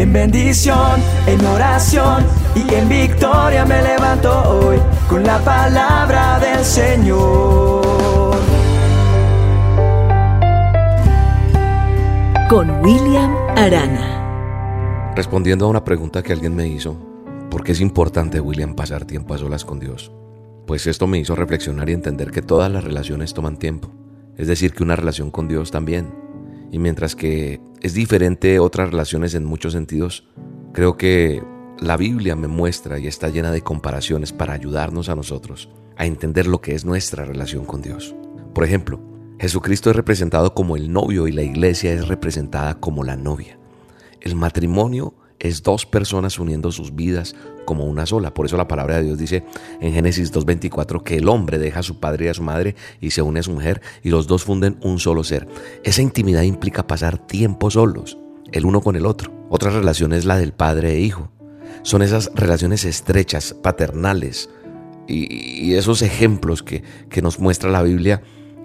En bendición, en oración y en victoria me levanto hoy con la palabra del Señor. Con William Arana. Respondiendo a una pregunta que alguien me hizo, ¿por qué es importante, William, pasar tiempo a solas con Dios? Pues esto me hizo reflexionar y entender que todas las relaciones toman tiempo. Es decir, que una relación con Dios también. Y mientras que es diferente otras relaciones en muchos sentidos, creo que la Biblia me muestra y está llena de comparaciones para ayudarnos a nosotros a entender lo que es nuestra relación con Dios. Por ejemplo, Jesucristo es representado como el novio y la iglesia es representada como la novia. El matrimonio es dos personas uniendo sus vidas como una sola. Por eso la palabra de Dios dice en Génesis 2.24 que el hombre deja a su padre y a su madre y se une a su mujer y los dos funden un solo ser. Esa intimidad implica pasar tiempo solos, el uno con el otro. Otra relación es la del padre e hijo. Son esas relaciones estrechas, paternales y, esos ejemplos que, que nos muestra la Biblia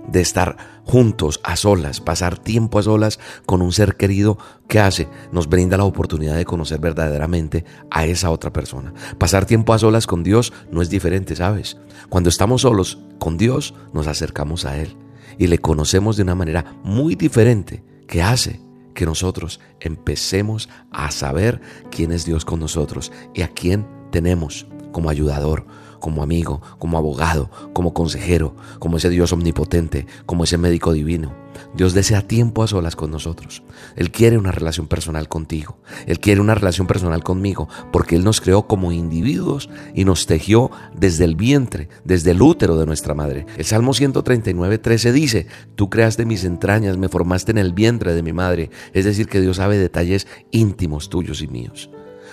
de estar juntos, a solas, pasar tiempo a solas con un ser querido que hace, nos brinda la oportunidad de conocer verdaderamente a esa otra persona. Pasar tiempo a solas con Dios no es diferente, ¿sabes? Cuando estamos solos con Dios, nos acercamos a Él y le conocemos de una manera muy diferente que hace que nosotros empecemos a saber quién es Dios con nosotros y a quién tenemos como ayudador, como amigo, como abogado, como consejero, como ese Dios omnipotente, como ese médico divino. Dios desea tiempo a solas con nosotros. Él quiere una relación personal contigo. Él quiere una relación personal conmigo porque Él nos creó como individuos y nos tejió desde el vientre, desde el útero de nuestra madre. El Salmo 139, 13 dice, tú creaste mis entrañas, me formaste en el vientre de mi madre. Es decir, que Dios sabe detalles íntimos tuyos y míos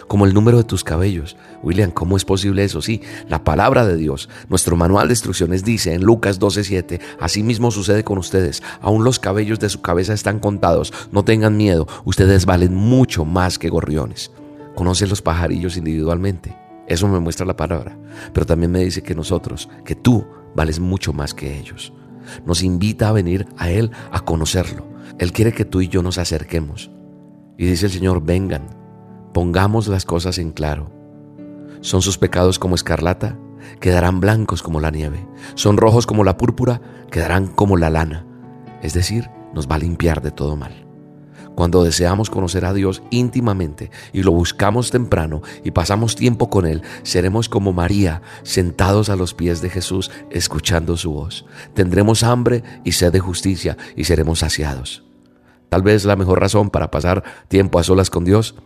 como el número de tus cabellos. William, ¿cómo es posible eso? Sí, la palabra de Dios, nuestro manual de instrucciones dice en Lucas 12:7, mismo sucede con ustedes, aún los cabellos de su cabeza están contados, no tengan miedo, ustedes valen mucho más que gorriones. Conoce los pajarillos individualmente, eso me muestra la palabra, pero también me dice que nosotros, que tú vales mucho más que ellos. Nos invita a venir a Él a conocerlo. Él quiere que tú y yo nos acerquemos. Y dice el Señor, vengan, Pongamos las cosas en claro. ¿Son sus pecados como escarlata? Quedarán blancos como la nieve. ¿Son rojos como la púrpura? Quedarán como la lana. Es decir, nos va a limpiar de todo mal. Cuando deseamos conocer a Dios íntimamente y lo buscamos temprano y pasamos tiempo con Él, seremos como María, sentados a los pies de Jesús, escuchando su voz. Tendremos hambre y sed de justicia y seremos saciados. Tal vez la mejor razón para pasar tiempo a solas con Dios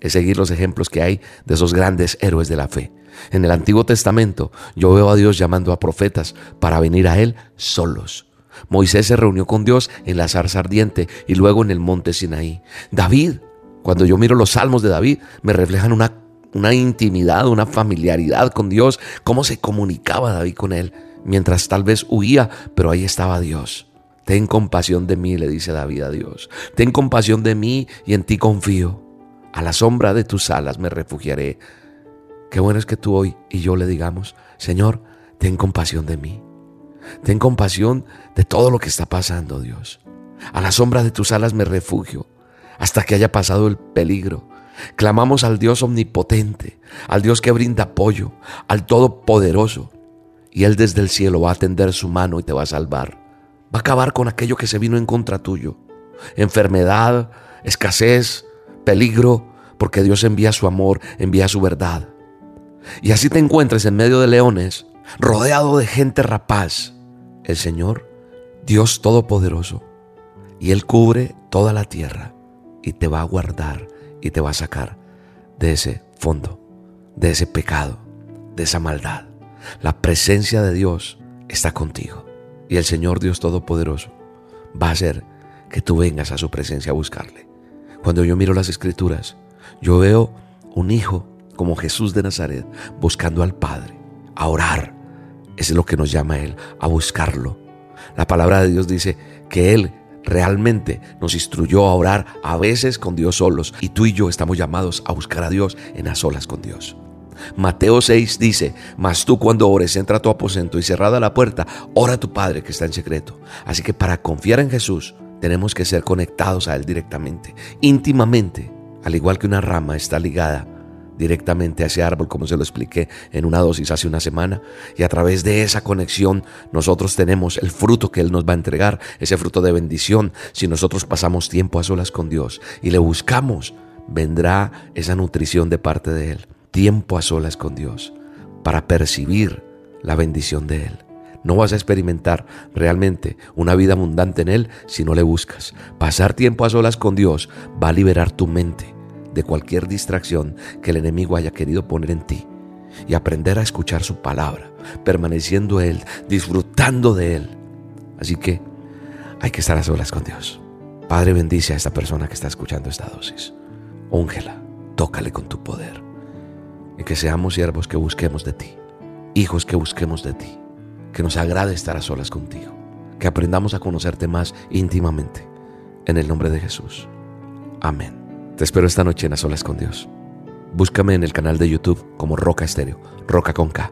es seguir los ejemplos que hay de esos grandes héroes de la fe. En el Antiguo Testamento yo veo a Dios llamando a profetas para venir a Él solos. Moisés se reunió con Dios en la zarza ardiente y luego en el monte Sinaí. David, cuando yo miro los salmos de David, me reflejan una, una intimidad, una familiaridad con Dios, cómo se comunicaba David con Él, mientras tal vez huía, pero ahí estaba Dios. Ten compasión de mí, le dice David a Dios. Ten compasión de mí y en ti confío. A la sombra de tus alas me refugiaré. Qué bueno es que tú hoy y yo le digamos, Señor, ten compasión de mí. Ten compasión de todo lo que está pasando, Dios. A la sombra de tus alas me refugio hasta que haya pasado el peligro. Clamamos al Dios omnipotente, al Dios que brinda apoyo, al Todopoderoso. Y Él desde el cielo va a tender su mano y te va a salvar. Va a acabar con aquello que se vino en contra tuyo. Enfermedad, escasez, peligro, porque Dios envía su amor, envía su verdad. Y así te encuentres en medio de leones, rodeado de gente rapaz. El Señor, Dios Todopoderoso, y Él cubre toda la tierra y te va a guardar y te va a sacar de ese fondo, de ese pecado, de esa maldad. La presencia de Dios está contigo y el Señor Dios Todopoderoso va a hacer que tú vengas a su presencia a buscarle. Cuando yo miro las escrituras, yo veo un hijo como Jesús de Nazaret buscando al Padre, a orar. es lo que nos llama a Él, a buscarlo. La palabra de Dios dice que Él realmente nos instruyó a orar a veces con Dios solos y tú y yo estamos llamados a buscar a Dios en las solas con Dios. Mateo 6 dice, mas tú cuando ores entra a tu aposento y cerrada la puerta, ora a tu Padre que está en secreto. Así que para confiar en Jesús, tenemos que ser conectados a Él directamente, íntimamente. al igual que una rama está ligada directamente a ese árbol, como se lo expliqué en una dosis hace una semana. Y a través de esa conexión nosotros tenemos el fruto que Él nos va a entregar, ese fruto de bendición. Si nosotros pasamos tiempo a solas con Dios y le buscamos, vendrá esa nutrición de parte de Él. Tiempo a solas con Dios para percibir la bendición de Él. No vas a experimentar realmente una vida abundante en Él si no le buscas. Pasar tiempo a solas con Dios va a liberar tu mente de cualquier distracción que el enemigo haya querido poner en ti y aprender a escuchar su palabra, permaneciendo Él, disfrutando de Él. Así que hay que estar a solas con Dios. Padre, bendice a esta persona que está escuchando esta dosis. Úngela, tócale con tu poder. Y que seamos siervos que busquemos de ti, hijos que busquemos de ti, que nos agrade estar a solas contigo, que aprendamos a conocerte más íntimamente. En el nombre de Jesús. Amén. Te espero esta noche en las solas con Dios. Búscame en el canal de YouTube como Roca Estéreo, Roca con K.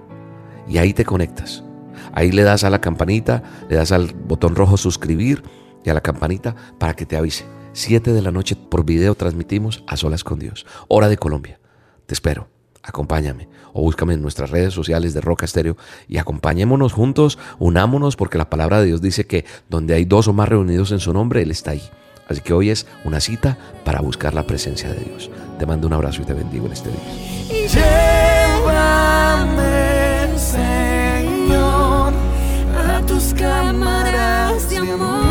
Y ahí te conectas. Ahí le das a la campanita, le das al botón rojo suscribir y a la campanita para que te avise. Siete de la noche por video transmitimos a solas con Dios. Hora de Colombia. Te espero. Acompáñame o búscame en nuestras redes sociales de Roca Estéreo y acompañémonos juntos, unámonos porque la palabra de Dios dice que donde hay dos o más reunidos en su nombre, Él está ahí. Así que hoy es una cita para buscar la presencia de Dios. Te mando un abrazo y te bendigo en este día. Llévame, Señor, a tus cámaras de amor,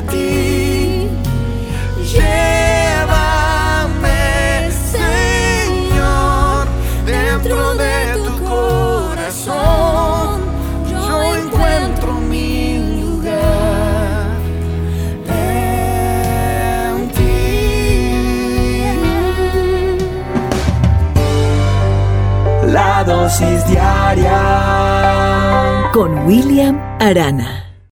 de ti. Llévame, Señor, dentro de tu corazón. Yo encuentro mi lugar en ti. La dosis diaria con William Arana.